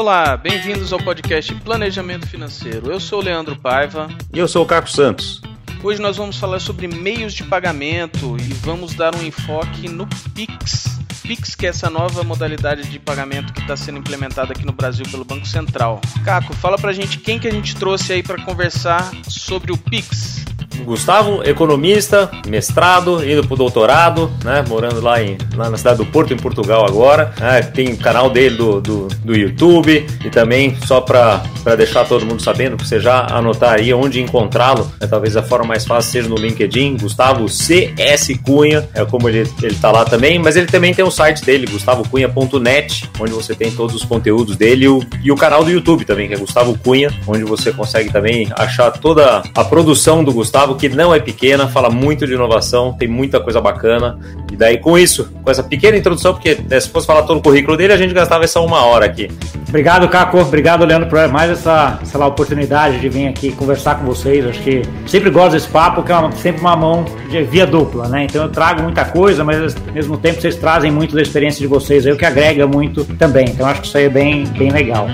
Olá, bem-vindos ao podcast Planejamento Financeiro. Eu sou o Leandro Paiva. E eu sou o Carlos Santos. Hoje nós vamos falar sobre meios de pagamento e vamos dar um enfoque no Pix. Pix, que é essa nova modalidade de pagamento que está sendo implementada aqui no Brasil pelo Banco Central. Caco, fala pra gente quem que a gente trouxe aí para conversar sobre o Pix. Gustavo, economista, mestrado, indo pro doutorado, né? Morando lá, em, lá na cidade do Porto, em Portugal agora. Né, tem o canal dele do, do, do YouTube e também, só para deixar todo mundo sabendo, pra você já anotar aí onde encontrá-lo, né, talvez a forma mais fácil seja no LinkedIn, Gustavo CS Cunha, é como ele, ele tá lá também, mas ele também tem o site dele, gustavocunha.net, onde você tem todos os conteúdos dele e o, e o canal do YouTube também, que é Gustavo Cunha, onde você consegue também achar toda a produção do Gustavo Gustavo, que não é pequena, fala muito de inovação, tem muita coisa bacana. E daí, com isso, com essa pequena introdução, porque né, se fosse falar todo o currículo dele, a gente gastava essa uma hora aqui. Obrigado, Caco. Obrigado, Leandro, por mais essa, lá, oportunidade de vir aqui conversar com vocês. Acho que sempre gosto desse papo, que é uma, sempre uma mão de via dupla, né? Então eu trago muita coisa, mas ao mesmo tempo vocês trazem muito da experiência de vocês aí, o que agrega muito também. Então acho que isso aí é bem, bem legal.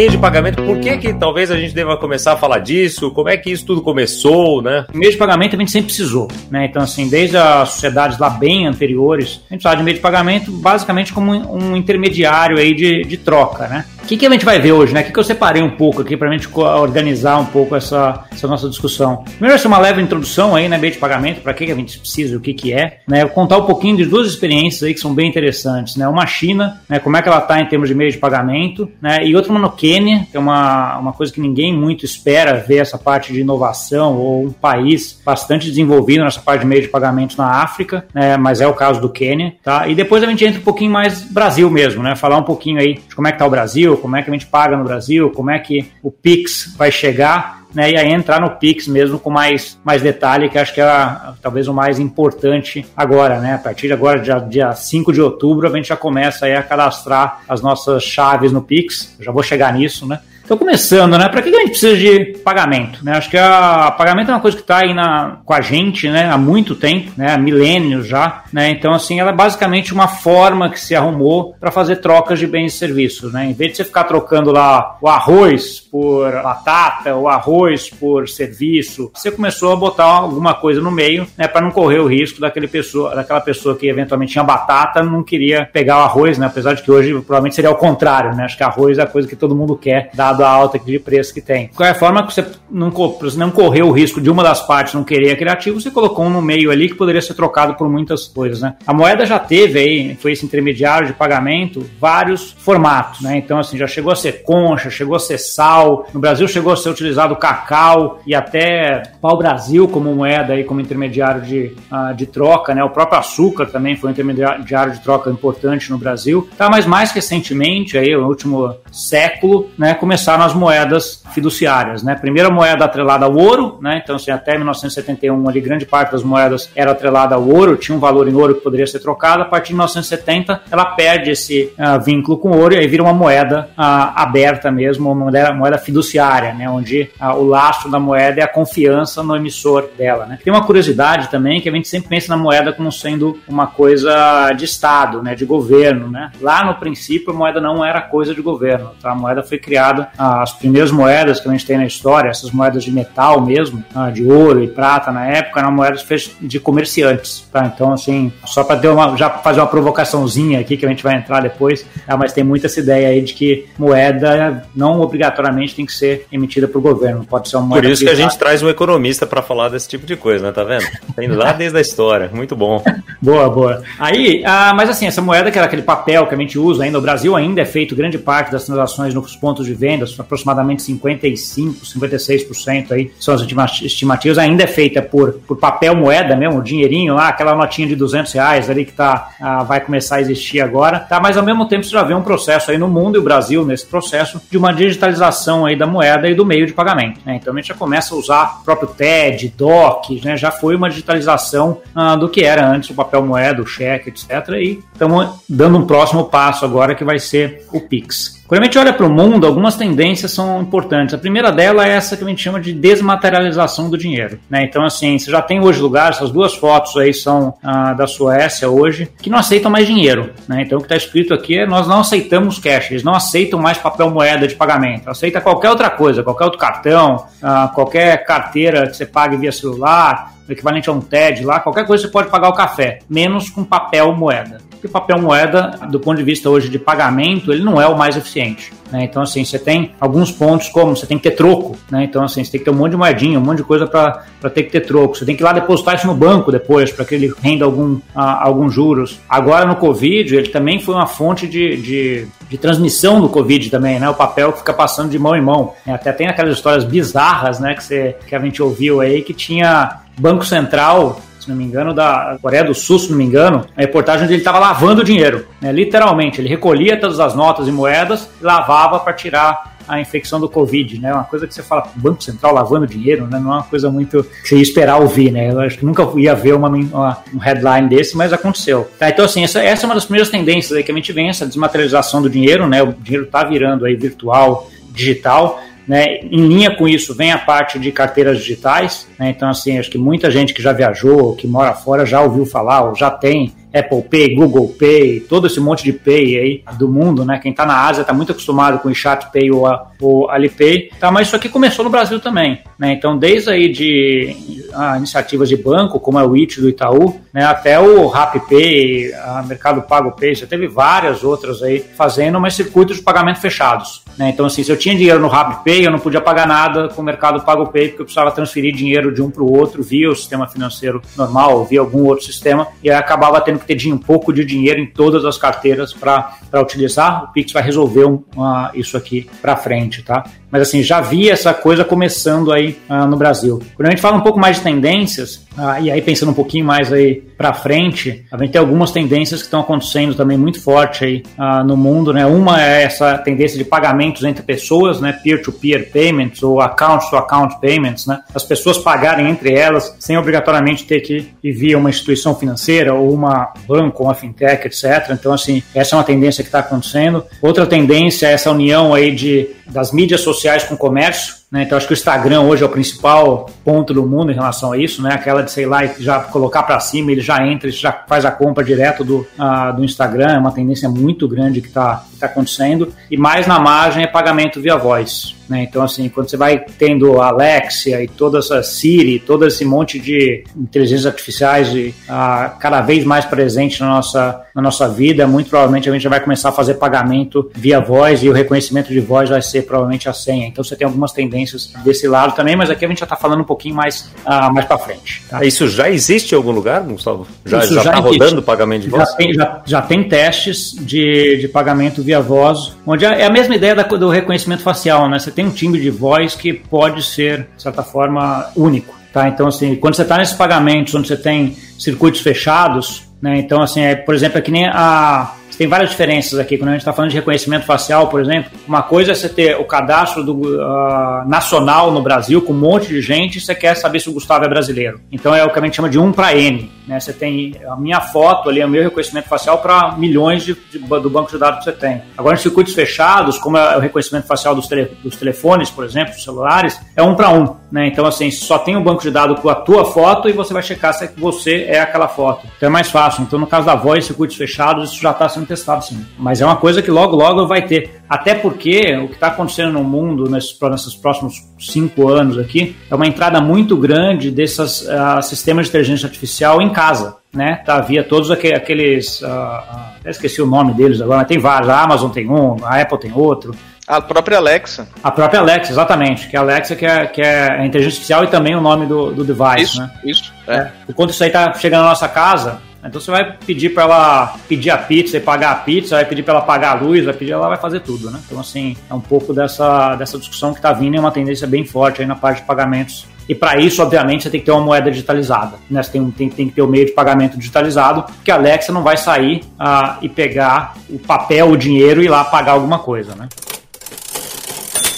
Meio de pagamento, por que que talvez a gente deva começar a falar disso? Como é que isso tudo começou, né? Meio de pagamento a gente sempre precisou, né? Então, assim, desde as sociedades lá bem anteriores, a gente fala de meio de pagamento basicamente como um intermediário aí de, de troca, né? Que, que a gente vai ver hoje, né? O que, que eu separei um pouco aqui para a gente organizar um pouco essa, essa nossa discussão. Primeiro, vai ser uma leve introdução aí, né? Meio de pagamento, para que, que a gente precisa, o que, que é, né? Contar um pouquinho de duas experiências aí que são bem interessantes, né? Uma China, né? Como é que ela está em termos de meio de pagamento, né? E outra uma no Quênia, que é uma, uma coisa que ninguém muito espera ver essa parte de inovação ou um país bastante desenvolvido nessa parte de meio de pagamento na África, né? Mas é o caso do Quênia, tá? E depois a gente entra um pouquinho mais Brasil mesmo, né? Falar um pouquinho aí de como é que tá o Brasil, como é que a gente paga no Brasil, como é que o Pix vai chegar, né, e aí entrar no Pix mesmo com mais, mais detalhe, que acho que é talvez o mais importante agora, né? A partir de agora, dia, dia 5 de outubro, a gente já começa aí a cadastrar as nossas chaves no Pix. Eu já vou chegar nisso, né? Então, começando, né? Para que a gente precisa de pagamento? Né? Acho que a pagamento é uma coisa que está aí na, com a gente, né? Há muito tempo, né? Há milênios já, né? Então, assim, ela é basicamente uma forma que se arrumou para fazer trocas de bens e serviços, né? Em vez de você ficar trocando lá o arroz por batata, o arroz por serviço, você começou a botar alguma coisa no meio, né? Para não correr o risco daquele pessoa, daquela pessoa que eventualmente tinha batata não queria pegar o arroz, né? Apesar de que hoje provavelmente seria o contrário, né? Acho que arroz é a coisa que todo mundo quer, dado da alta de preço que tem. De qualquer forma, você não, você não correu o risco de uma das partes não querer aquele ativo, você colocou um no meio ali que poderia ser trocado por muitas coisas, né? A moeda já teve aí, foi esse intermediário de pagamento, vários formatos, né? Então, assim, já chegou a ser concha, chegou a ser sal, no Brasil chegou a ser utilizado cacau e até pau-brasil como moeda aí, como intermediário de, uh, de troca, né? O próprio açúcar também foi um intermediário de troca importante no Brasil, tá? Mas mais recentemente, aí, no último século, né, começaram começaram as moedas fiduciárias, né? Primeira moeda atrelada ao ouro, né? Então, assim, até 1971, ali, grande parte das moedas era atrelada ao ouro, tinha um valor em ouro que poderia ser trocado. A partir de 1970, ela perde esse uh, vínculo com o ouro e aí vira uma moeda uh, aberta mesmo, uma moeda, moeda fiduciária, né? Onde uh, o lastro da moeda é a confiança no emissor dela, né? Tem uma curiosidade também que a gente sempre pensa na moeda como sendo uma coisa de Estado, né? De governo, né? Lá no princípio, a moeda não era coisa de governo, tá? A moeda foi criada as primeiras moedas que a gente tem na história, essas moedas de metal mesmo, ah, de ouro e prata na época, eram moedas de comerciantes, tá? Então, assim, só para já fazer uma provocaçãozinha aqui que a gente vai entrar depois, tá? mas tem muita essa ideia aí de que moeda não obrigatoriamente tem que ser emitida por governo, pode ser uma moeda Por isso privada. que a gente traz um economista para falar desse tipo de coisa, né? Tá vendo? Indo lá desde a história, muito bom. boa, boa. Aí, ah, mas assim, essa moeda que era aquele papel que a gente usa ainda, o Brasil ainda é feito grande parte das transações nos pontos de venda aproximadamente 55, 56% aí são as estimativas, ainda é feita por, por papel moeda mesmo, dinheirinho lá, aquela notinha de 200 reais ali que tá, ah, vai começar a existir agora, tá? Mas ao mesmo tempo você já vê um processo aí no mundo e o Brasil nesse processo de uma digitalização aí da moeda e do meio de pagamento, né? Então a gente já começa a usar o próprio TED, DOC, né? Já foi uma digitalização ah, do que era antes o papel moeda, o cheque, etc. E estamos dando um próximo passo agora que vai ser o Pix. Quando a gente olha para o mundo, algumas tendências são importantes. A primeira dela é essa que a gente chama de desmaterialização do dinheiro. Né? Então, assim, você já tem hoje lugares, essas duas fotos aí são ah, da Suécia hoje, que não aceitam mais dinheiro. Né? Então, o que está escrito aqui é nós não aceitamos cash, eles não aceitam mais papel moeda de pagamento, aceita qualquer outra coisa, qualquer outro cartão, ah, qualquer carteira que você pague via celular, equivalente a um TED lá, qualquer coisa você pode pagar o café, menos com papel moeda porque papel moeda, do ponto de vista hoje de pagamento, ele não é o mais eficiente. Né? Então, assim, você tem alguns pontos como você tem que ter troco, né? Então, assim, você tem que ter um monte de moedinha, um monte de coisa para ter que ter troco. Você tem que ir lá depositar isso no banco depois, para que ele renda algum, uh, alguns juros. Agora, no Covid, ele também foi uma fonte de, de, de, transmissão do Covid também, né? O papel que fica passando de mão em mão. Até tem aquelas histórias bizarras, né? Que, você, que a gente ouviu aí, que tinha Banco Central se não me engano, da Coreia do Sul, se não me engano, a reportagem onde ele estava lavando dinheiro. Né? Literalmente, ele recolhia todas as notas e moedas e lavava para tirar a infecção do Covid, né? Uma coisa que você fala, Banco Central lavando dinheiro, né? Não é uma coisa muito que você ia esperar ouvir, né? Eu acho que nunca ia ver uma, uma um headline desse, mas aconteceu. Tá, então, assim, essa, essa é uma das primeiras tendências aí que a gente vê, essa desmaterialização do dinheiro, né? O dinheiro está virando aí virtual, digital. Né? Em linha com isso vem a parte de carteiras digitais, né? então assim, acho que muita gente que já viajou, que mora fora, já ouviu falar ou já tem Apple Pay, Google Pay, todo esse monte de Pay aí do mundo, né? Quem está na Ásia está muito acostumado com o Chat Pay ou, a, ou Alipay, tá? Mas isso aqui começou no Brasil também, né? Então, desde aí de ah, iniciativas de banco, como é o IT do Itaú, né? Até o RapPay, a Mercado Pago Pay, já teve várias outras aí fazendo umas circuitos de pagamento fechados, né? Então, assim, se eu tinha dinheiro no RapPay, eu não podia pagar nada com o Mercado Pago Pay, porque eu precisava transferir dinheiro de um para o outro via o sistema financeiro normal, via algum outro sistema, e aí acabava tendo que ter um pouco de dinheiro em todas as carteiras para utilizar. O Pix vai resolver isso aqui para frente, tá? Mas assim, já vi essa coisa começando aí uh, no Brasil. Quando a gente fala um pouco mais de tendências, uh, e aí pensando um pouquinho mais aí para frente, a gente tem algumas tendências que estão acontecendo também muito forte aí uh, no mundo, né? Uma é essa tendência de pagamentos entre pessoas, né? Peer-to-peer -peer payments ou account-to-account -account payments, né? As pessoas pagarem entre elas sem obrigatoriamente ter que ir via uma instituição financeira ou uma banco, uma fintech, etc. Então, assim, essa é uma tendência que está acontecendo. Outra tendência é essa união aí de, das mídias sociais com o comércio. Né? Então acho que o Instagram hoje é o principal ponto do mundo em relação a isso, né? Aquela de, sei lá, já colocar para cima, ele já entra, ele já faz a compra direto do, uh, do Instagram, é uma tendência muito grande que está tá acontecendo. E mais na margem é pagamento via voz. Né? Então, assim, quando você vai tendo a Alexia e toda essa Siri, todo esse monte de inteligências artificiais e, uh, cada vez mais presente na nossa, na nossa vida, muito provavelmente a gente vai começar a fazer pagamento via voz e o reconhecimento de voz vai ser provavelmente a senha. Então, você tem algumas tendências desse lado também, mas aqui a gente já está falando um pouquinho mais, uh, mais para frente. Tá? Isso já existe em algum lugar, Gustavo? Já está rodando pagamento de voz? Já tem, já, já tem testes de, de pagamento via voz, onde é a mesma ideia da, do reconhecimento facial, né? Você tem um timbre de voz que pode ser, de certa forma, único. Tá? Então, assim, quando você está nesses pagamentos onde você tem circuitos fechados, né? Então, assim, é, por exemplo, é que nem a, tem várias diferenças aqui. Quando a gente está falando de reconhecimento facial, por exemplo, uma coisa é você ter o cadastro do, uh, nacional no Brasil com um monte de gente e você quer saber se o Gustavo é brasileiro. Então é o que a gente chama de 1 para N. Né? Você tem a minha foto ali, o meu reconhecimento facial para milhões de, de, do banco de dados que você tem. Agora, em circuitos fechados, como é o reconhecimento facial dos, tele, dos telefones, por exemplo, dos celulares, é um para um. Né? Então, assim, só tem um banco de dados com a tua foto e você vai checar se você é aquela foto. Então é mais fácil. Então, no caso da voz, circuitos fechados, isso já está sendo testado sim. Mas é uma coisa que logo, logo vai ter. Até porque o que está acontecendo no mundo nesses, nesses, próximos cinco anos aqui é uma entrada muito grande desses uh, sistemas de inteligência artificial em casa. Né? Tá, via todos aqueles. Uh, uh, esqueci o nome deles agora, mas tem vários. A Amazon tem um, a Apple tem outro. A própria Alexa. A própria Alexa, exatamente. Que é a Alexa que é, que é a inteligência artificial e também o nome do, do device. Isso, né? isso. É. É. Enquanto isso aí tá chegando na nossa casa, então você vai pedir para ela pedir a pizza e pagar a pizza, vai pedir para ela pagar a luz, vai pedir, ela vai fazer tudo, né? Então, assim, é um pouco dessa, dessa discussão que está vindo é uma tendência bem forte aí na parte de pagamentos. E para isso, obviamente, você tem que ter uma moeda digitalizada. Né? Você tem, tem, tem que ter o um meio de pagamento digitalizado, porque a Alexa não vai sair uh, e pegar o papel, o dinheiro e ir lá pagar alguma coisa, né?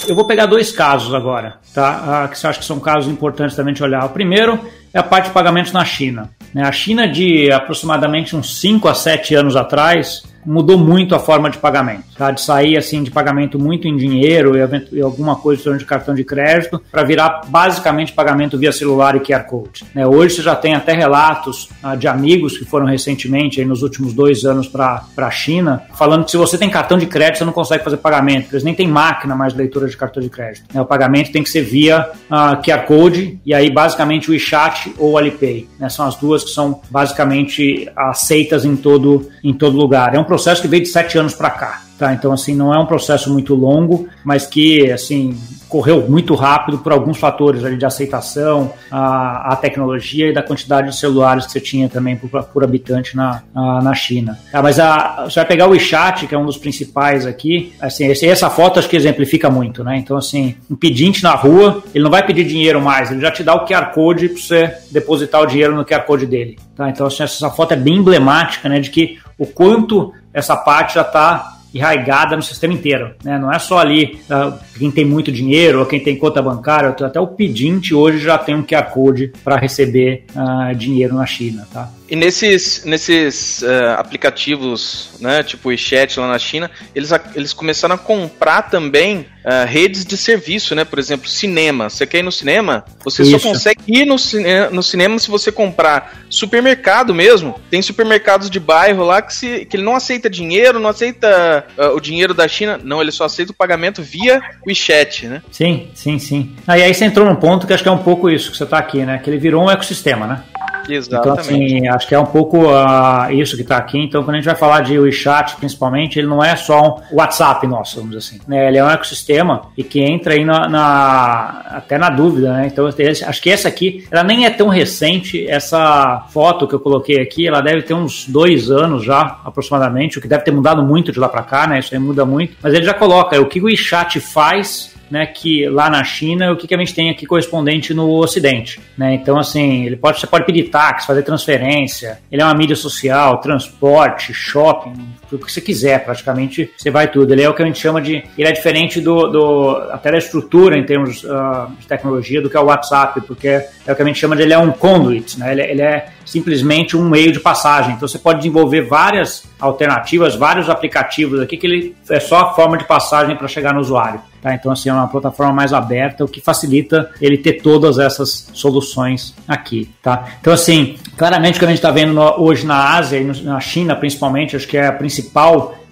Eu vou pegar dois casos agora, tá? Uh, que você acha que são casos importantes também de olhar. O primeiro é a parte de pagamentos na China. Né? A China, de aproximadamente uns 5 a 7 anos atrás, mudou muito a forma de pagamento, tá? De sair assim de pagamento muito em dinheiro e, alguma coisa de cartão de crédito para virar basicamente pagamento via celular e QR Code. Né? Hoje você já tem até relatos ah, de amigos que foram recentemente, aí, nos últimos dois anos, para a China, falando que se você tem cartão de crédito, você não consegue fazer pagamento, eles nem tem máquina mais de leitura de cartão de crédito. Né? O pagamento tem que ser via ah, QR Code e aí basicamente o WeChat ou o Alipay. Né? São as duas que são basicamente aceitas em todo, em todo lugar. É um processo que veio de sete anos para cá. Tá? Então, assim, não é um processo muito longo, mas que, assim, correu muito rápido por alguns fatores ali de aceitação, a, a tecnologia e da quantidade de celulares que você tinha também por, por habitante na, na, na China. Tá, mas a, você vai pegar o WeChat, que é um dos principais aqui, assim, esse, essa foto acho que exemplifica muito, né? Então, assim, um pedinte na rua, ele não vai pedir dinheiro mais, ele já te dá o QR Code para você depositar o dinheiro no QR Code dele. Tá? Então, assim, essa foto é bem emblemática, né, de que o quanto essa parte já está enraigada no sistema inteiro. Né? Não é só ali uh, quem tem muito dinheiro ou quem tem conta bancária, até o pedinte hoje já tem um QR Code para receber uh, dinheiro na China. Tá? E nesses, nesses uh, aplicativos, né, tipo o WeChat lá na China, eles, eles começaram a comprar também uh, redes de serviço, né? Por exemplo, cinema. Você quer ir no cinema? Você Isso. só consegue ir no, cine no cinema se você comprar supermercado mesmo. Tem supermercados de bairro lá que, se, que ele não aceita dinheiro, não aceita uh, o dinheiro da China. Não, ele só aceita o pagamento via WeChat, né? Sim, sim, sim. Aí, aí você entrou num ponto que acho que é um pouco isso que você está aqui, né? Que ele virou um ecossistema, né? Exatamente. Então, assim, acho que é um pouco uh, isso que está aqui. Então, quando a gente vai falar de WeChat, principalmente, ele não é só um WhatsApp nosso, vamos dizer assim. Né? Ele é um ecossistema e que entra aí na, na até na dúvida, né? Então, acho que essa aqui, ela nem é tão recente. Essa foto que eu coloquei aqui, ela deve ter uns dois anos já, aproximadamente, o que deve ter mudado muito de lá para cá, né? Isso aí muda muito. Mas ele já coloca o que o WeChat faz né, que lá na China, o que, que a gente tem aqui correspondente no Ocidente. Né? Então, assim, ele pode, você pode pedir táxi, fazer transferência, ele é uma mídia social, transporte, shopping, tudo que você quiser, praticamente você vai tudo. Ele é o que a gente chama de. Ele é diferente do, do até da estrutura em termos uh, de tecnologia do que é o WhatsApp, porque é o que a gente chama de ele é um conduit, né? ele, ele é simplesmente um meio de passagem. Então você pode desenvolver várias alternativas, vários aplicativos aqui que ele é só a forma de passagem para chegar no usuário. Tá? Então, assim, é uma plataforma mais aberta, o que facilita ele ter todas essas soluções aqui. Tá? Então, assim, claramente o que a gente está vendo no, hoje na Ásia e na China, principalmente, acho que é a principal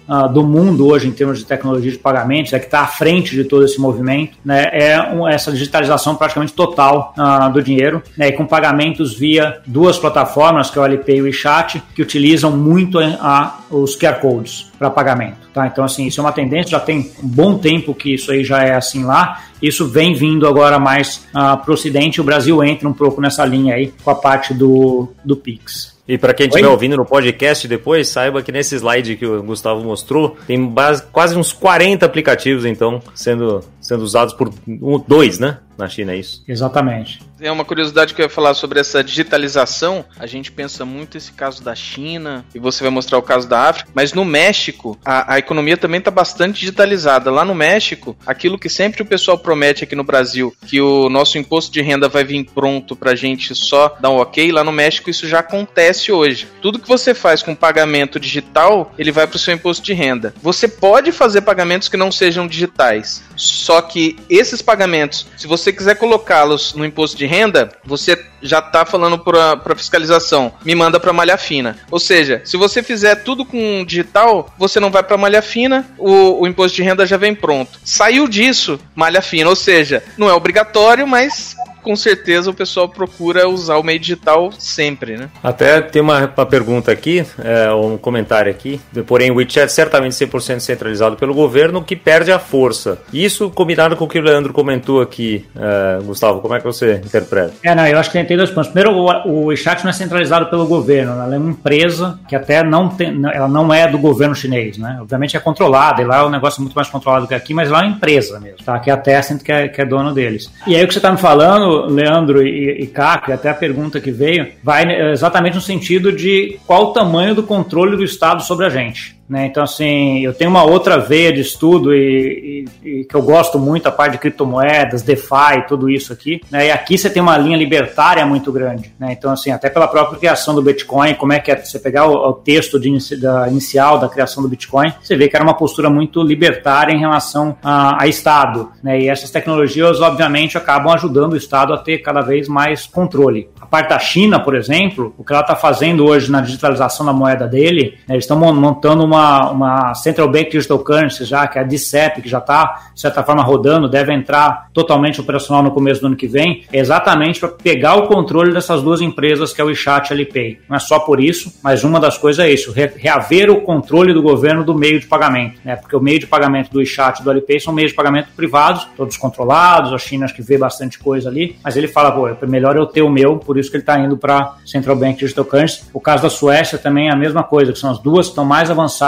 uh, do mundo hoje em termos de tecnologia de pagamentos, é que está à frente de todo esse movimento, né, é um, essa digitalização praticamente total uh, do dinheiro, né, e com pagamentos via duas plataformas, que é o Alipay e o WeChat, que utilizam muito a, os QR Codes para pagamento. Tá? Então, assim, isso é uma tendência, já tem um bom tempo que isso aí já é assim lá, isso vem vindo agora mais uh, para o Ocidente, o Brasil entra um pouco nessa linha aí com a parte do, do Pix. E para quem estiver ouvindo no podcast depois, saiba que nesse slide que o Gustavo mostrou, tem base, quase uns 40 aplicativos, então, sendo, sendo usados por um, dois, né? Na China, é isso? Exatamente. É uma curiosidade que eu ia falar sobre essa digitalização. A gente pensa muito esse caso da China, e você vai mostrar o caso da África, mas no México, a, a economia também está bastante digitalizada. Lá no México, aquilo que sempre o pessoal promete aqui no Brasil, que o nosso imposto de renda vai vir pronto para a gente só dar um ok, lá no México isso já acontece hoje. Tudo que você faz com pagamento digital, ele vai para o seu imposto de renda. Você pode fazer pagamentos que não sejam digitais, só que esses pagamentos, se você quiser colocá-los no imposto de renda, você já está falando para fiscalização, me manda para malha fina. Ou seja, se você fizer tudo com digital, você não vai para malha fina, o, o imposto de renda já vem pronto. Saiu disso, malha fina, ou seja, não é obrigatório, mas com certeza o pessoal procura usar o meio digital sempre, né? Até tem uma, uma pergunta aqui, é, um comentário aqui. Porém, o WeChat certamente 100% centralizado pelo governo, que perde a força. Isso combinado com o que o Leandro comentou aqui, é, Gustavo, como é que você interpreta? É, não, eu acho que tem dois pontos. Primeiro, o, o WeChat não é centralizado pelo governo, ela é uma empresa que até não tem, ela não é do governo chinês, né? Obviamente é controlada, e lá o negócio é muito mais controlado que aqui, mas lá é uma empresa mesmo, tá? Que é a Tencent que é, que é dono deles. E aí o que você está me falando, Leandro e, e até a pergunta que veio, vai exatamente no sentido de qual o tamanho do controle do Estado sobre a gente. Né? Então, assim, eu tenho uma outra veia de estudo e, e, e, que eu gosto muito, a parte de criptomoedas, DeFi, tudo isso aqui. Né? E aqui você tem uma linha libertária muito grande. Né? Então, assim, até pela própria criação do Bitcoin, como é que é você pegar o, o texto de, da, inicial da criação do Bitcoin, você vê que era uma postura muito libertária em relação a, a Estado. Né? E essas tecnologias, obviamente, acabam ajudando o Estado a ter cada vez mais controle. A parte da China, por exemplo, o que ela está fazendo hoje na digitalização da moeda dele, né? eles estão montando uma, uma Central Bank Digital Currency já, que é a DCEP, que já está, de certa forma, rodando, deve entrar totalmente operacional no começo do ano que vem, é exatamente para pegar o controle dessas duas empresas, que é o WeChat e Alipay. Não é só por isso, mas uma das coisas é isso, reaver o controle do governo do meio de pagamento, né? porque o meio de pagamento do WeChat e do Alipay são meios de pagamento privados, todos controlados, a China acho que vê bastante coisa ali, mas ele fala, pô, é melhor eu ter o meu, por isso que ele está indo para Central Bank Digital Currency. O caso da Suécia também é a mesma coisa, que são as duas que estão mais avançadas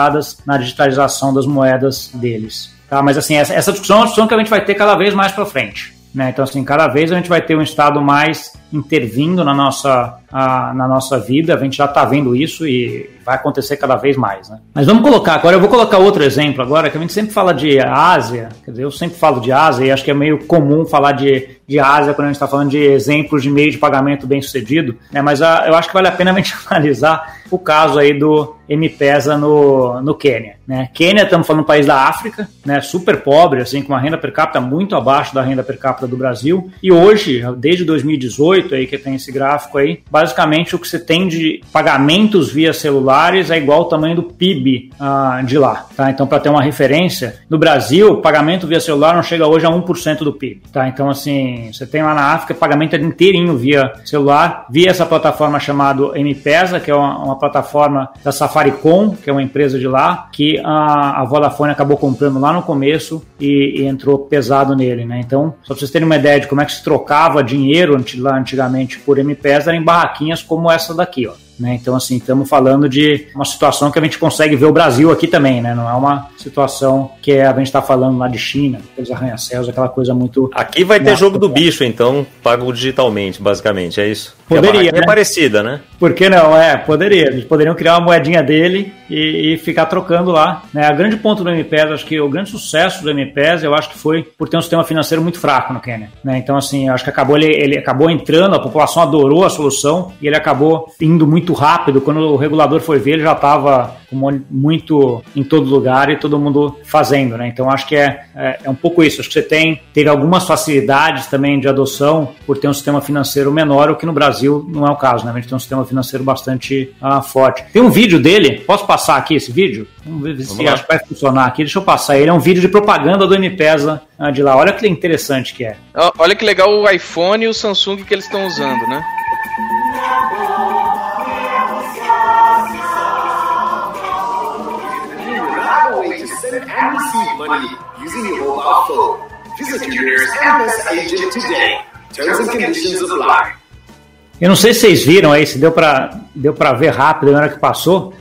na digitalização das moedas deles. Tá? Mas assim, essa, essa discussão é uma discussão que a gente vai ter cada vez mais para frente. Né? Então, assim, cada vez a gente vai ter um Estado mais intervindo na nossa, a, na nossa vida, a gente já está vendo isso e vai acontecer cada vez mais. Né? Mas vamos colocar, agora eu vou colocar outro exemplo agora, que a gente sempre fala de Ásia, quer dizer, eu sempre falo de Ásia e acho que é meio comum falar de, de Ásia quando a gente está falando de exemplos de meio de pagamento bem sucedido, né? mas a, ah, eu acho que vale a pena a gente analisar o caso aí do M-Pesa no, no Quênia. Né? Quênia, estamos falando um país da África, né? super pobre, assim, com uma renda per capita muito abaixo da renda per capita do Brasil, e hoje, desde 2018, aí que tem esse gráfico aí, basicamente o que você tem de pagamentos via celulares é igual ao tamanho do PIB ah, de lá, tá? Então, para ter uma referência, no Brasil, pagamento via celular não chega hoje a 1% do PIB, tá? Então, assim, você tem lá na África pagamento inteirinho via celular, via essa plataforma chamada M-Pesa, que é uma, uma, plataforma da Safaricom, que é uma empresa de lá, que a, a Vodafone acabou comprando lá no começo e, e entrou pesado nele, né? Então, só para vocês terem uma ideia de como é que se trocava dinheiro lá antigamente por M-Pesa, era em barraquinhas como essa daqui, ó. Né? Então, assim, estamos falando de uma situação que a gente consegue ver o Brasil aqui também, né? Não é uma situação que a gente está falando lá de China, aqueles arranha-céus, aquela coisa muito. Aqui vai ter jogo do bicho, então, pago digitalmente, basicamente, é isso? Poderia. É né? parecida, né? Por que não? É, poderia. Eles poderiam criar uma moedinha dele e, e ficar trocando lá. Né? A grande ponto do MPES, acho que o grande sucesso do MPES, eu acho que foi por ter um sistema financeiro muito fraco no Quênia. Né? Então, assim, acho que acabou ele, ele acabou entrando, a população adorou a solução e ele acabou indo muito rápido. Quando o regulador foi ver, ele já estava muito em todo lugar e todo mundo fazendo, né? Então acho que é, é, é, um pouco isso. Acho que você tem teve algumas facilidades também de adoção por ter um sistema financeiro menor, o que no Brasil não é o caso, né? A gente tem um sistema financeiro bastante uh, forte. Tem um vídeo dele, posso passar aqui esse vídeo? Vamos ver se acho que vai funcionar aqui. Deixa eu passar. Ele é um vídeo de propaganda do M-Pesa uh, de lá. Olha que interessante que é. Olha que legal o iPhone e o Samsung que eles estão usando, né? Money using mobile phone. Visit your M-Pesa agent today. Terms and conditions apply. Eu não sei se vocês viram aí, se deu para deu para ver rápido na hora que passou,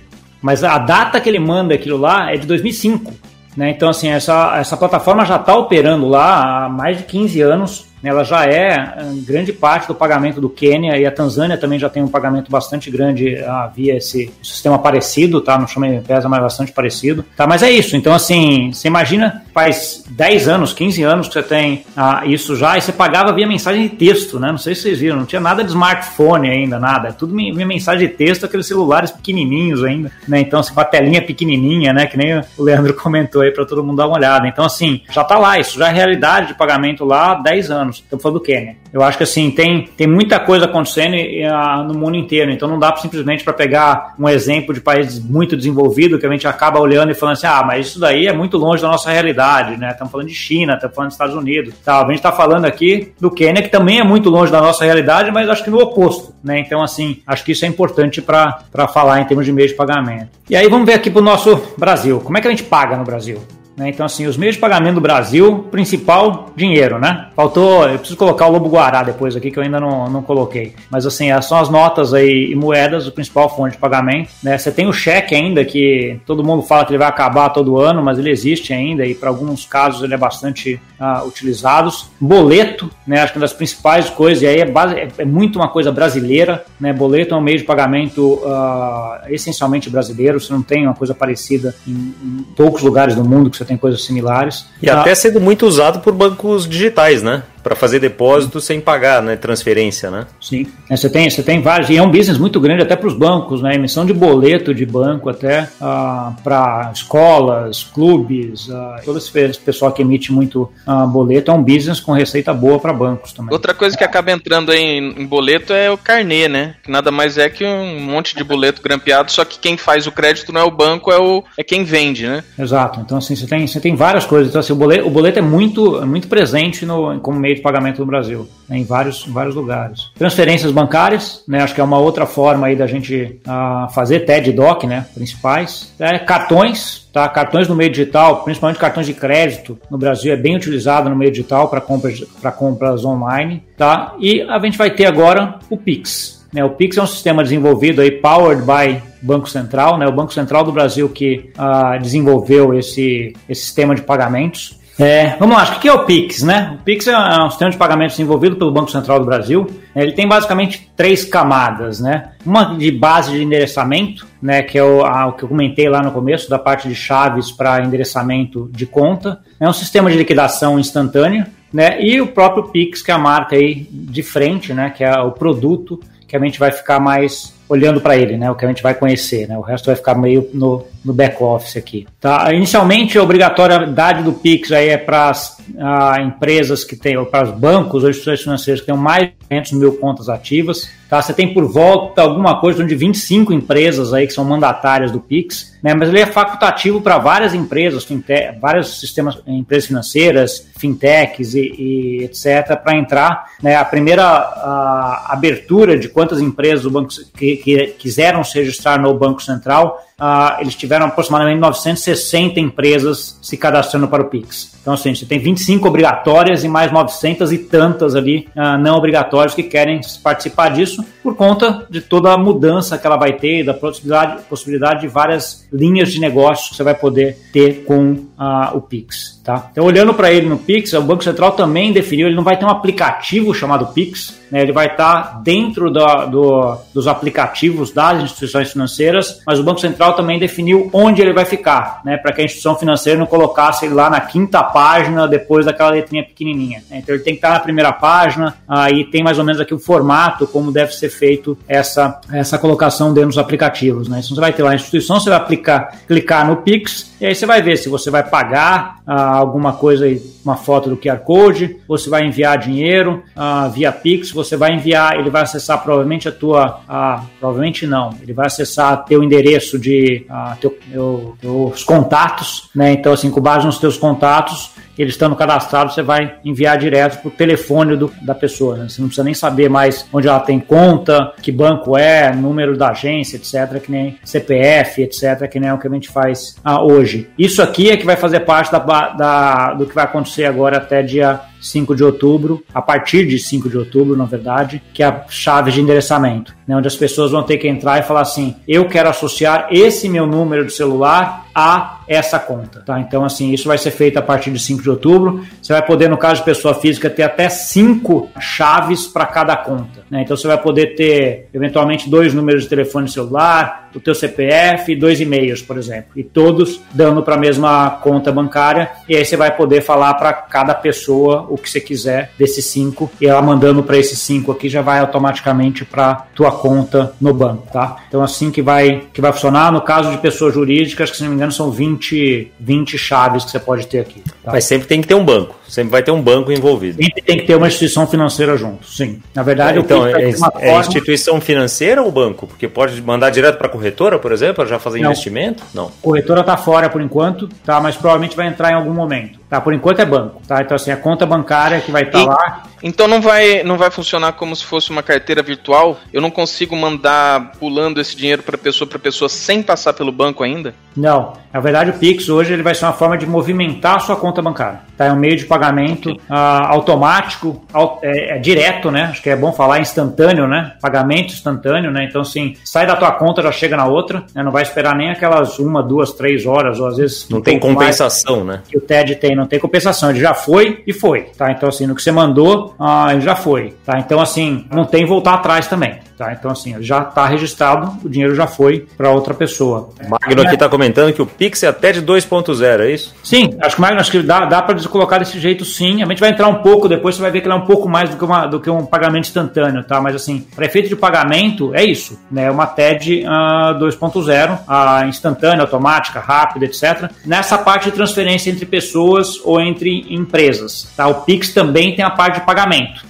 mas a data que ele manda aquilo lá é de 2005. Né? Então, assim, essa, essa plataforma já está operando lá há mais de 15 anos ela já é grande parte do pagamento do Quênia e a Tanzânia também já tem um pagamento bastante grande ah, via esse sistema parecido, tá? Não chama pesa, mas bastante parecido. Tá, mas é isso. Então, assim, você imagina, faz 10 anos, 15 anos que você tem ah, isso já, e você pagava via mensagem de texto, né? Não sei se vocês viram, não tinha nada de smartphone ainda, nada. É tudo via mensagem de texto, aqueles celulares pequenininhos ainda, né? Então, assim, com a telinha pequenininha, né? Que nem o Leandro comentou aí para todo mundo dar uma olhada. Então, assim, já tá lá, isso já é realidade de pagamento lá há 10 anos. Estamos falando do Quênia. Eu acho que assim, tem, tem muita coisa acontecendo uh, no mundo inteiro, então não dá simplesmente para pegar um exemplo de país muito desenvolvido que a gente acaba olhando e falando assim, ah, mas isso daí é muito longe da nossa realidade, né? Estamos falando de China, estamos falando dos Estados Unidos. Tá, a gente está falando aqui do Quênia, que também é muito longe da nossa realidade, mas acho que no oposto, né? Então, assim, acho que isso é importante para falar em termos de meio de pagamento. E aí vamos ver aqui para o nosso Brasil. Como é que a gente paga no Brasil? Né? Então, assim, os meios de pagamento do Brasil, principal, dinheiro, né? Faltou, eu preciso colocar o Lobo Guará depois aqui, que eu ainda não, não coloquei. Mas, assim, são as notas aí e moedas, o principal fonte de pagamento. Né? Você tem o cheque ainda, que todo mundo fala que ele vai acabar todo ano, mas ele existe ainda e para alguns casos ele é bastante uh, utilizado. Boleto, né? Acho que uma das principais coisas, e aí é, base, é, é muito uma coisa brasileira, né? Boleto é um meio de pagamento uh, essencialmente brasileiro, você não tem uma coisa parecida em, em poucos lugares do mundo que você tem coisas similares. E uh, até sendo muito usado por bancos digitais, né? Para fazer depósito sem pagar, né? Transferência, né? Sim. É, você tem, você tem vários, e é um business muito grande até para os bancos, né? Emissão de boleto de banco até ah, para escolas, clubes, ah, todo esse pessoal que emite muito ah, boleto é um business com receita boa para bancos também. Outra coisa que acaba entrando aí em, em boleto é o carnê, né? Que nada mais é que um monte de boleto grampeado, só que quem faz o crédito não é o banco, é, o, é quem vende, né? Exato. Então, assim, você tem, você tem várias coisas. Então, assim, o boleto, o boleto é muito, é muito presente no, como meio de pagamento no Brasil, né, em vários, vários lugares. Transferências bancárias, né, acho que é uma outra forma aí da gente uh, fazer TED DOC, né, principais. É, cartões, tá? Cartões no meio digital, principalmente cartões de crédito no Brasil é bem utilizado no meio digital para compras, compras online, tá? E a gente vai ter agora o Pix. Né, o Pix é um sistema desenvolvido aí, powered by Banco Central, né, o Banco Central do Brasil que uh, desenvolveu esse, esse sistema de pagamentos. É, vamos lá, o que é o Pix, né? O Pix é um sistema de pagamentos desenvolvido pelo Banco Central do Brasil. Ele tem basicamente três camadas, né? Uma de base de endereçamento, né? Que é o, a, o que eu comentei lá no começo, da parte de chaves para endereçamento de conta. É um sistema de liquidação instantânea, né? E o próprio Pix, que é a marca aí de frente, né? Que é o produto que a gente vai ficar mais olhando para ele, né? O que a gente vai conhecer, né? O resto vai ficar meio no, no back office aqui. Tá? Inicialmente a obrigatoriedade do Pix aí é para as ah, empresas que têm, para os bancos ou instituições financeiras que tenham mais de 500 mil contas ativas. Tá? Você tem por volta alguma coisa de 25 empresas aí que são mandatárias do Pix, né? Mas ele é facultativo para várias empresas, fintech, vários sistemas, empresas financeiras, fintechs e, e etc. para entrar. Né? A primeira a, abertura de quantas empresas o banco que, que quiseram se registrar no Banco Central, uh, eles tiveram aproximadamente 960 empresas se cadastrando para o Pix. Então, assim, você tem 25 obrigatórias e mais 900 e tantas ali uh, não obrigatórias que querem participar disso por conta de toda a mudança que ela vai ter, da possibilidade, possibilidade de várias linhas de negócios que você vai poder ter com uh, o Pix. Tá? Então, olhando para ele no Pix, o Banco Central também definiu, ele não vai ter um aplicativo chamado Pix, né? ele vai estar dentro do, do, dos aplicativos das instituições financeiras, mas o Banco Central também definiu onde ele vai ficar, né? para que a instituição financeira não colocasse ele lá na quinta página, depois daquela letrinha pequenininha. Né? Então, ele tem que estar na primeira página, aí tem mais ou menos aqui o formato, como deve ser feito essa, essa colocação dentro dos aplicativos. Né? Então, você vai ter lá a instituição, você vai aplicar, clicar no Pix, e aí você vai ver se você vai pagar ah, alguma coisa, uma foto do QR Code, você vai enviar dinheiro ah, via Pix, você vai enviar, ele vai acessar provavelmente a tua, ah, provavelmente não, ele vai acessar teu endereço de, ah, teu, teu, teus contatos, né? Então assim, com base nos teus contatos, eles estando cadastrados, você vai enviar direto para o telefone do, da pessoa. Né? Você não precisa nem saber mais onde ela tem conta, que banco é, número da agência, etc., que nem CPF, etc., que nem é o que a gente faz ah, hoje. Isso aqui é que vai fazer parte da, da, do que vai acontecer agora até dia 5 de outubro, a partir de 5 de outubro, na verdade, que é a chave de endereçamento, né, onde as pessoas vão ter que entrar e falar assim: eu quero associar esse meu número de celular a essa conta, tá? Então, assim, isso vai ser feito a partir de 5 de outubro. Você vai poder, no caso de pessoa física, ter até cinco chaves para cada conta, né? Então, você vai poder ter, eventualmente, dois números de telefone celular, o teu CPF e dois e-mails, por exemplo, e todos dando para a mesma conta bancária. E aí você vai poder falar para cada pessoa o que você quiser desses cinco e ela mandando para esses cinco aqui já vai automaticamente para tua conta no banco, tá? Então assim que vai que vai funcionar. No caso de pessoas jurídicas, que se não me engano são 20, 20 chaves que você pode ter aqui. Tá? Mas sempre tem que ter um banco. Sempre vai ter um banco envolvido. Sempre tem que ter uma instituição financeira junto, sim. Na verdade, então, é, é forma... instituição financeira ou banco? Porque pode mandar direto para a corretora, por exemplo, já fazer Não. investimento? Não. Corretora está fora por enquanto, tá? Mas provavelmente vai entrar em algum momento. Tá? Por enquanto é banco, tá? Então assim, a conta bancária que vai estar tá lá Então não vai, não vai funcionar como se fosse uma carteira virtual? Eu não consigo mandar pulando esse dinheiro para pessoa para pessoa sem passar pelo banco ainda? Não. Na verdade, o Pix hoje ele vai ser uma forma de movimentar a sua conta bancária. Tá? É um meio de pagamento okay. uh, automático, é, é, direto, né? Acho que é bom falar instantâneo, né? Pagamento instantâneo, né? Então, assim, sai da tua conta, já chega na outra, né? Não vai esperar nem aquelas uma, duas, três horas, ou às vezes. Não tem compensação, né? Que o TED tem, não tem compensação. Ele já foi e foi, tá? Então, assim, no que você mandou, uh, ele já foi, tá? Então, assim, não tem voltar atrás também. Tá? Então, assim, já está registrado, o dinheiro já foi para outra pessoa. O Magno aqui está comentando que o Pix é até de 2.0, é isso? Sim, acho que o Magno acho que dá, dá para colocar desse jeito sim. A gente vai entrar um pouco depois, você vai ver que ele é um pouco mais do que, uma, do que um pagamento instantâneo, tá? Mas assim, para efeito de pagamento, é isso, né? Uma TED uh, 2.0, uh, instantânea, automática, rápida, etc. Nessa parte de transferência entre pessoas ou entre empresas, tá? O Pix também tem a parte de pagamento,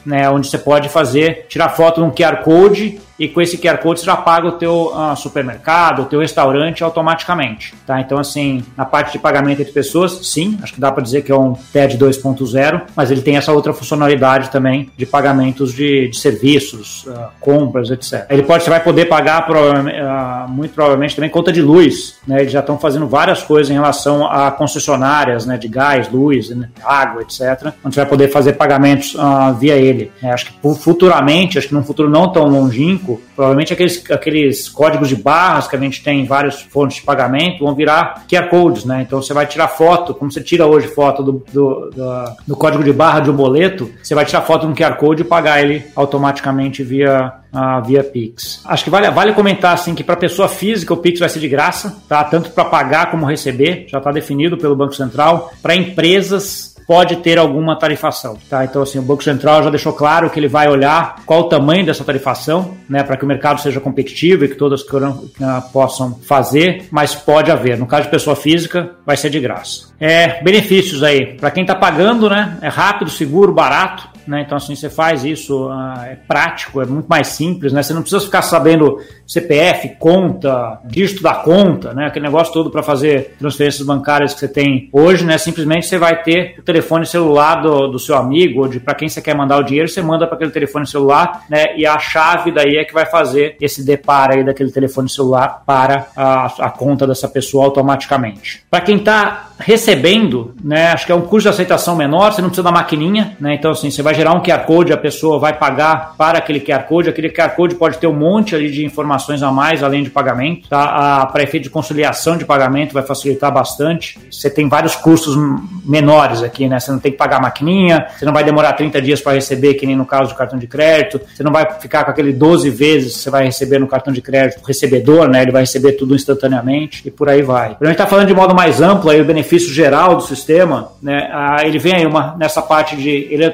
né? Onde você pode fazer, tirar foto de um QR Code e com esse QR Code você já paga o teu uh, supermercado, o teu restaurante automaticamente, tá? Então, assim, na parte de pagamento entre pessoas, sim, acho que dá para dizer que é um TED 2.0, mas ele tem essa outra funcionalidade também de pagamentos de, de serviços, uh, compras, etc. Ele pode, você vai poder pagar uh, muito provavelmente também conta de luz, né? Eles já estão fazendo várias coisas em relação a concessionárias, né? De gás, luz, né? água, etc. Onde você vai poder fazer pagamentos via ele. É, acho que futuramente, acho que num futuro não tão longínquo, provavelmente aqueles, aqueles códigos de barras que a gente tem em várias fontes de pagamento vão virar QR Codes, né? Então você vai tirar foto, como você tira hoje foto do, do, do, do código de barra de um boleto, você vai tirar foto de um QR Code e pagar ele automaticamente via uh, via Pix. Acho que vale, vale comentar assim que para pessoa física o Pix vai ser de graça, tá? Tanto para pagar como receber, já está definido pelo Banco Central. Para empresas pode ter alguma tarifação, tá? Então assim, o Banco Central já deixou claro que ele vai olhar qual o tamanho dessa tarifação, né, para que o mercado seja competitivo e que todas possam fazer, mas pode haver. No caso de pessoa física, vai ser de graça. É, benefícios aí, para quem está pagando, né? É rápido, seguro, barato, né? Então, assim, você faz isso, uh, é prático, é muito mais simples, né? Você não precisa ficar sabendo CPF, conta, dígito da conta, né? Aquele negócio todo para fazer transferências bancárias que você tem hoje, né? Simplesmente você vai ter o telefone celular do, do seu amigo, ou de para quem você quer mandar o dinheiro, você manda para aquele telefone celular, né? E a chave daí é que vai fazer esse deparo aí daquele telefone celular para a, a conta dessa pessoa automaticamente. Para quem está recebendo, né? Acho que é um custo de aceitação menor, você não precisa da maquininha, né? Então, assim, você vai gerar um QR Code, a pessoa vai pagar para aquele QR Code, aquele QR Code pode ter um monte ali de informações a mais além de pagamento, tá? Para efeito de conciliação de pagamento vai facilitar bastante. Você tem vários custos menores aqui, né? Você não tem que pagar a maquininha, você não vai demorar 30 dias para receber, que nem no caso do cartão de crédito, você não vai ficar com aquele 12 vezes que você vai receber no cartão de crédito o recebedor, né? Ele vai receber tudo instantaneamente e por aí vai. A gente está falando de modo mais amplo aí o benefício geral do sistema, né? Ah, ele vem aí uma, nessa parte de ele,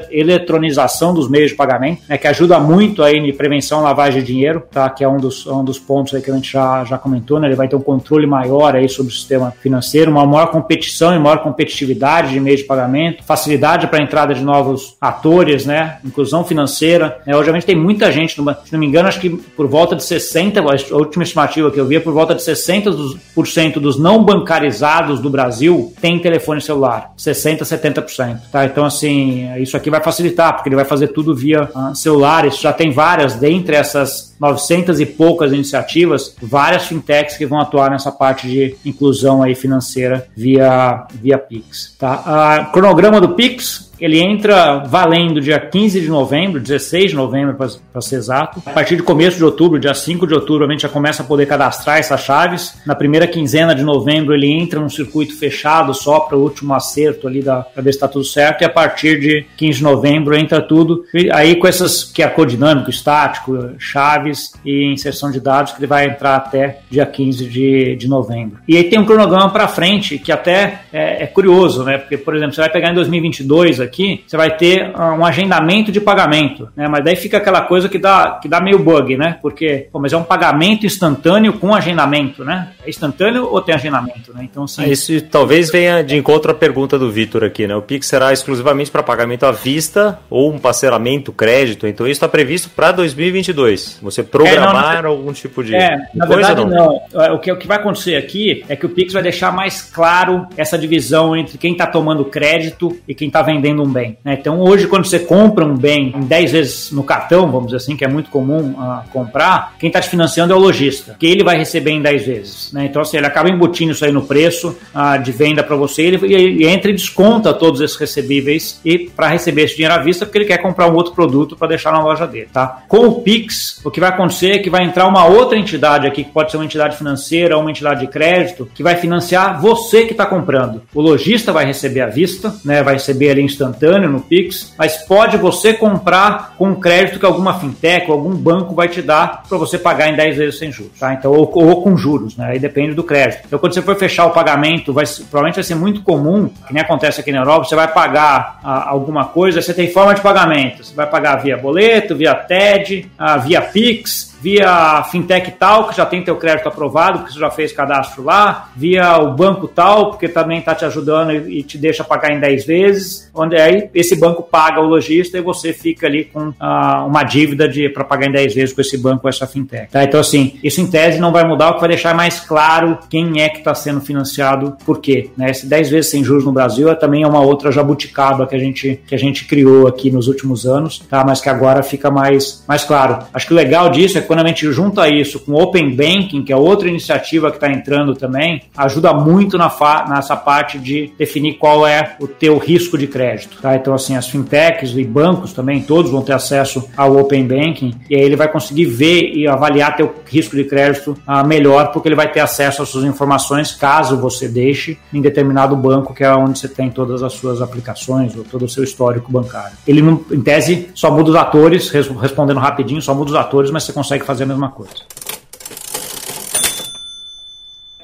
eletronização dos meios de pagamento, né, que ajuda muito aí em prevenção à lavagem de dinheiro, tá, que é um dos, um dos pontos aí que a gente já, já comentou, né, ele vai ter um controle maior aí sobre o sistema financeiro, uma maior competição e maior competitividade de meios de pagamento, facilidade para a entrada de novos atores, né, inclusão financeira, né, hoje a gente tem muita gente, se não me engano, acho que por volta de 60, a última estimativa que eu vi é por volta de 60% dos não bancarizados do Brasil tem telefone celular, 60, 70%, tá, então assim, isso aqui vai facilitar porque ele vai fazer tudo via uh, celulares. Já tem várias, dentre essas 900 e poucas iniciativas, várias fintechs que vão atuar nessa parte de inclusão aí financeira via, via Pix. Tá? Uh, cronograma do Pix, ele entra valendo dia 15 de novembro, 16 de novembro para ser exato. A partir de começo de outubro, dia 5 de outubro, a gente já começa a poder cadastrar essas chaves. Na primeira quinzena de novembro, ele entra num circuito fechado só para o último acerto ali da para ver se está tudo certo. E a partir de 15 de novembro entra tudo. E aí com essas que é codinâmico, estático, chaves e inserção de dados, que ele vai entrar até dia 15 de, de novembro. E aí tem um cronograma para frente que até é, é curioso, né? Porque, por exemplo, você vai pegar em 2022 aqui, você vai ter ah, um agendamento de pagamento, né? Mas daí fica aquela coisa que dá, que dá meio bug, né? Porque, pô, mas é um pagamento instantâneo com agendamento, né? É instantâneo ou tem agendamento, né? Então, sim. Isso talvez venha de encontro à pergunta do Vitor aqui, né? O Pix será exclusivamente para pagamento à vista ou um parcelamento, crédito, então isso está previsto para 2022. Você programar é, não, não, algum tipo de, é, na coisa, verdade, não. não. É, o que, o que vai acontecer aqui é que o Pix vai deixar mais claro essa divisão entre quem está tomando crédito e quem está vendendo um bem. Né? Então, hoje, quando você compra um bem em 10 vezes no cartão, vamos dizer assim, que é muito comum uh, comprar, quem está te financiando é o lojista, que ele vai receber em 10 vezes. Né? Então, assim, ele acaba embutindo isso aí no preço uh, de venda para você, ele, ele, entra e desconta todos esses recebíveis e para receber esse dinheiro à vista, porque ele quer comprar um outro produto para deixar na loja dele. Tá? Com o Pix, o que vai acontecer é que vai entrar uma outra entidade aqui, que pode ser uma entidade financeira ou uma entidade de crédito, que vai financiar você que está comprando. O lojista vai receber à vista, né? vai receber ali instantâneo no Pix, mas pode você comprar com crédito que alguma fintech ou algum banco vai te dar para você pagar em 10 vezes sem juros. Tá? Então, ou, ou, com juros, né? aí depende do crédito. Então, quando você for fechar o pagamento, vai, provavelmente vai ser muito comum, que nem acontece aqui na Europa, você vai pagar a, alguma coisa, você tem forma de pagamento, você vai pagar via boleto, via TED, a, via Pix, via fintech tal, que já tem teu crédito aprovado, porque você já fez cadastro lá, via o banco tal, porque também está te ajudando e, te deixa pagar em 10 vezes, onde aí esse banco paga o lojista e você fica ali com uh, uma dívida para pagar em 10 vezes com esse banco, com essa fintech. Tá? Então, assim, isso em tese não vai mudar, o que vai deixar mais claro quem é que está sendo financiado, por quê. Né? Esse 10 vezes sem juros no Brasil é também uma outra jabuticaba que a gente, que a gente criou aqui nos últimos anos, tá? mas que agora fica mais, mais claro. Acho que o legal disso é quando a gente junta isso com Open Banking, que é outra iniciativa que está entrando também, ajuda muito na nessa parte de definir qual é o teu risco de crédito. Tá? Então, assim, as fintechs e bancos também, todos vão ter acesso ao Open Banking, e aí ele vai conseguir ver e avaliar teu risco de crédito uh, melhor, porque ele vai ter acesso às suas informações caso você deixe em determinado banco, que é onde você tem todas as suas aplicações ou todo o seu histórico bancário. Ele, em tese, só muda os atores, respondendo rapidinho, só muda os atores, mas você consegue consegue fazer a mesma coisa.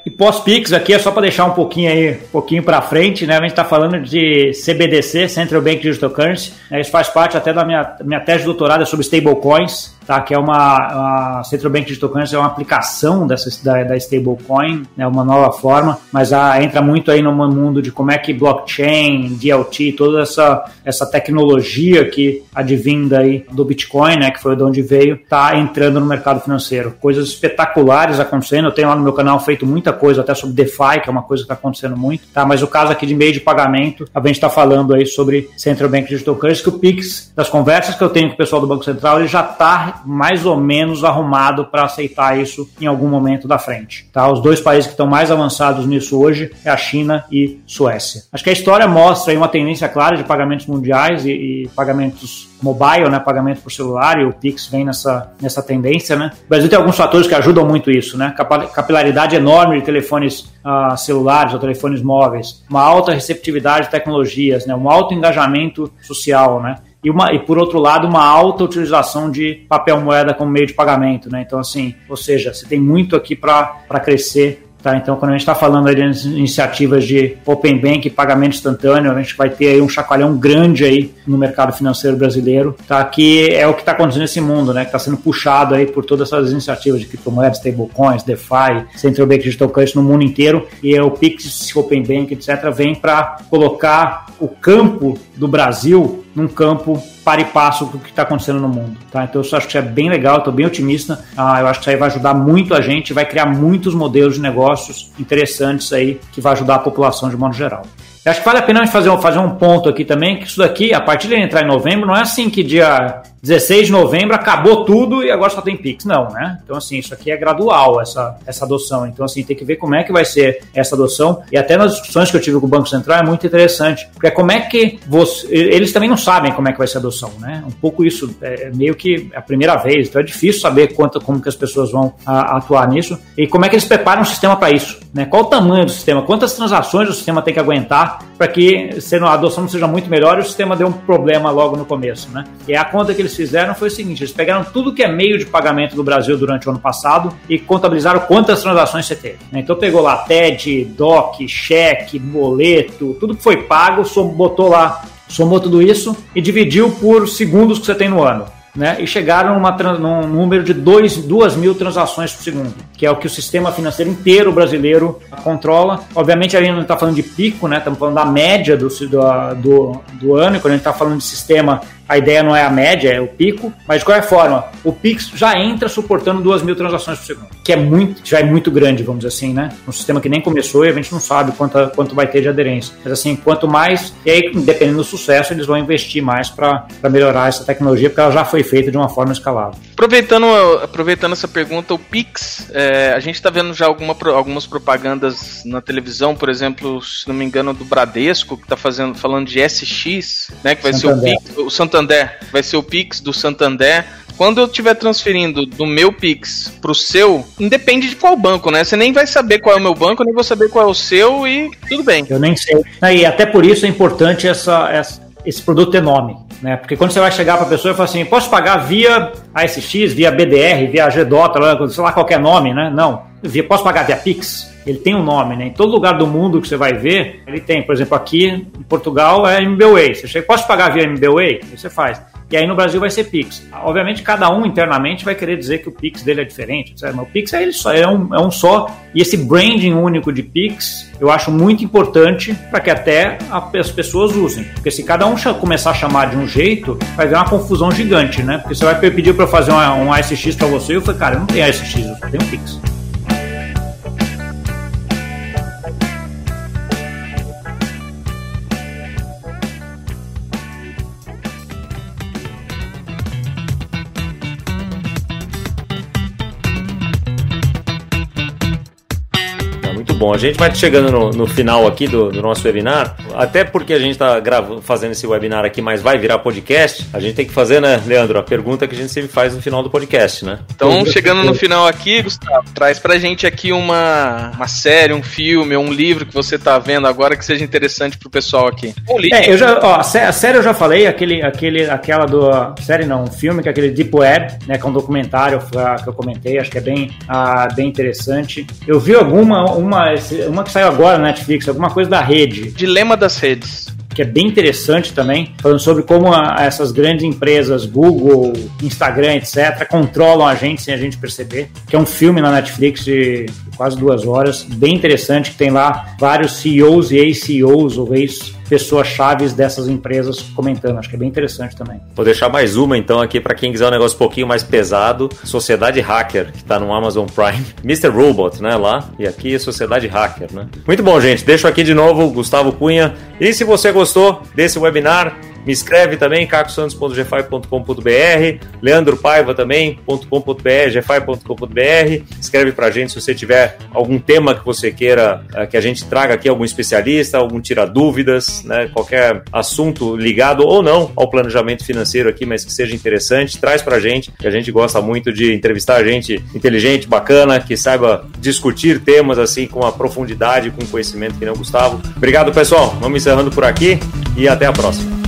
E pós-Pix aqui é só para deixar um pouquinho aí, um pouquinho para frente, né? A gente está falando de CBDC, Central Bank Digital Currency. Né? Isso faz parte até da minha, minha tese de doutorado é sobre stablecoins tá? que é uma, a Central Bank Digital Currency é uma aplicação dessa, da, da stablecoin, né? uma nova forma, mas a, entra muito aí no mundo de como é que blockchain, DLT, toda essa, essa tecnologia que advinda aí do Bitcoin, né? que foi de onde veio, está entrando no mercado financeiro. Coisas espetaculares acontecendo, eu tenho lá no meu canal feito muita coisa até sobre DeFi, que é uma coisa que está acontecendo muito, tá? mas o caso aqui de meio de pagamento, a gente está falando aí sobre Central Bank Digital Currency, que o Pix, das conversas que eu tenho com o pessoal do Banco Central, ele já está mais ou menos arrumado para aceitar isso em algum momento da frente. Tá? Os dois países que estão mais avançados nisso hoje é a China e Suécia. Acho que a história mostra uma tendência clara de pagamentos mundiais e, e pagamentos mobile, né, pagamento por celular, e o Pix vem nessa, nessa tendência, né? O Brasil tem alguns fatores que ajudam muito isso, né? Capilaridade enorme de telefones uh, celulares ou telefones móveis, uma alta receptividade de tecnologias, né? Um alto engajamento social, né? E, uma, e por outro lado, uma alta utilização de papel moeda como meio de pagamento. Né? Então, assim, ou seja, você tem muito aqui para crescer Tá, então, quando a gente está falando de iniciativas de Open Bank, pagamento instantâneo, a gente vai ter aí um chacoalhão grande aí no mercado financeiro brasileiro, tá? que é o que está acontecendo nesse mundo, né? que está sendo puxado aí por todas essas iniciativas de criptomoedas, stablecoins, DeFi, Central Bank Digital Currency no mundo inteiro, e o Pix, Open Bank, etc., vem para colocar o campo do Brasil num campo para e passo com o que está acontecendo no mundo. Tá? Então eu acho que isso é bem legal, estou bem otimista. Ah, eu acho que isso aí vai ajudar muito a gente, vai criar muitos modelos de negócios interessantes aí que vai ajudar a população de modo geral. Eu acho que vale a pena fazer, fazer um ponto aqui também, que isso daqui, a partir de entrar em novembro, não é assim que dia 16 de novembro acabou tudo e agora só tem Pix. Não, né? Então, assim, isso aqui é gradual, essa, essa adoção. Então, assim, tem que ver como é que vai ser essa adoção. E até nas discussões que eu tive com o Banco Central é muito interessante. Porque é como é que você. Eles também não sabem como é que vai ser a adoção, né? Um pouco isso, é meio que a primeira vez. Então é difícil saber quanto, como que as pessoas vão a, atuar nisso. E como é que eles preparam o sistema para isso. Né? Qual o tamanho do sistema? Quantas transações o sistema tem que aguentar para que a adoção não seja muito melhor e o sistema dê um problema logo no começo, né? E a conta que eles fizeram foi o seguinte: eles pegaram tudo que é meio de pagamento do Brasil durante o ano passado e contabilizaram quantas transações você teve. Né? Então pegou lá TED, DOC, cheque, boleto, tudo que foi pago, botou lá, somou tudo isso e dividiu por segundos que você tem no ano né, e chegaram numa, num número de 2 mil transações por segundo, que é o que o sistema financeiro inteiro brasileiro controla. Obviamente, a gente não está falando de pico, né, estamos falando da média do, do, do, ano, quando a gente está falando de sistema A ideia não é a média, é o pico, mas de qualquer forma, o Pix já entra suportando 2 mil transações por segundo, que é muito, já é muito grande, vamos dizer assim, né? Um sistema que nem começou e a gente não sabe quanto, quanto vai ter de aderência. Mas assim, quanto mais, e aí, dependendo do sucesso, eles vão investir mais para melhorar essa tecnologia, porque ela já foi feita de uma forma escalável. Aproveitando, aproveitando essa pergunta, o Pix, é, a gente está vendo já alguma, algumas propagandas na televisão, por exemplo, se não me engano, do Bradesco, que está fazendo, falando de SX, né? Que vai Santander. ser o Pix, o Santander, vai ser o Pix do Santander. Quando eu estiver transferindo do meu Pix pro seu, independe de qual banco, né? Você nem vai saber qual é o meu banco, nem vou saber qual é o seu e tudo bem. Eu nem sei. E até por isso é importante essa, essa esse produto ter nome. Né? Porque quando você vai chegar para a pessoa e falar assim, posso pagar via ASX, via BDR, via GDOTA, sei lá qualquer nome, né? Não. Via, posso pagar via Pix? Ele tem um nome, né? Em todo lugar do mundo que você vai ver, ele tem. Por exemplo, aqui em Portugal é MBWay. Você chega, posso pagar via MBWay? Você faz. E aí no Brasil vai ser Pix. Obviamente, cada um internamente vai querer dizer que o Pix dele é diferente, etc. mas o Pix é, ele só, é, um, é um só. E esse branding único de Pix eu acho muito importante para que até as pessoas usem. Porque se cada um começar a chamar de um jeito, vai haver uma confusão gigante, né? Porque você vai pedir para eu fazer um, um ASX para você, eu falei, cara, eu não tenho ASX, eu só tenho Pix. Bom. A gente vai chegando no, no final aqui do, do, nosso webinar, até porque a gente está fazendo esse webinar aqui, mas vai virar podcast. A gente tem que fazer, né, Leandro, a pergunta que a gente sempre faz no final do podcast, né? Então, chegando no final aqui, Gustavo, traz pra gente aqui uma, uma série, um filme, um livro que você tá vendo agora que seja interessante pro pessoal aqui. É, eu já, ó, a série eu já falei, aquele, aquele, aquela do. Série não, um filme, que é aquele Deep Web, né? Que é um documentário que eu comentei, acho que é bem, ah, bem interessante. Eu vi alguma, uma uma que saiu agora na Netflix, alguma coisa da rede. Dilema das redes que é bem interessante também, falando sobre como a, essas grandes empresas, Google, Instagram, etc., controlam a gente sem a gente perceber. Que é um filme na Netflix de quase duas horas, bem interessante, que tem lá vários CEOs e ex-CEOs ou ex pessoas chaves dessas empresas comentando. Acho que é bem interessante também. Vou deixar mais uma então aqui para quem quiser um negócio um pouquinho mais pesado. Sociedade Hacker, que está no Amazon Prime. Mr. Robot, né, lá. E aqui é Sociedade Hacker, né? Muito bom, gente. Deixo aqui de novo Gustavo Cunha. E se você gostou desse webinar, me escreve também, cacosantos.gfai.com.br, Leandro Paiva também.com.br, gfai.com.br. Escreve pra gente se você tiver algum tema que você queira uh, que a gente traga aqui, algum especialista, algum tira dúvidas, né? Qualquer assunto ligado ou não ao planejamento financeiro aqui, mas que seja interessante, traz pra gente, que a gente gosta muito de entrevistar gente inteligente, bacana, que saiba discutir temas assim com a profundidade, com conhecimento que não Gustavo. Obrigado, pessoal. Vamos encerrando por aqui e até a próxima.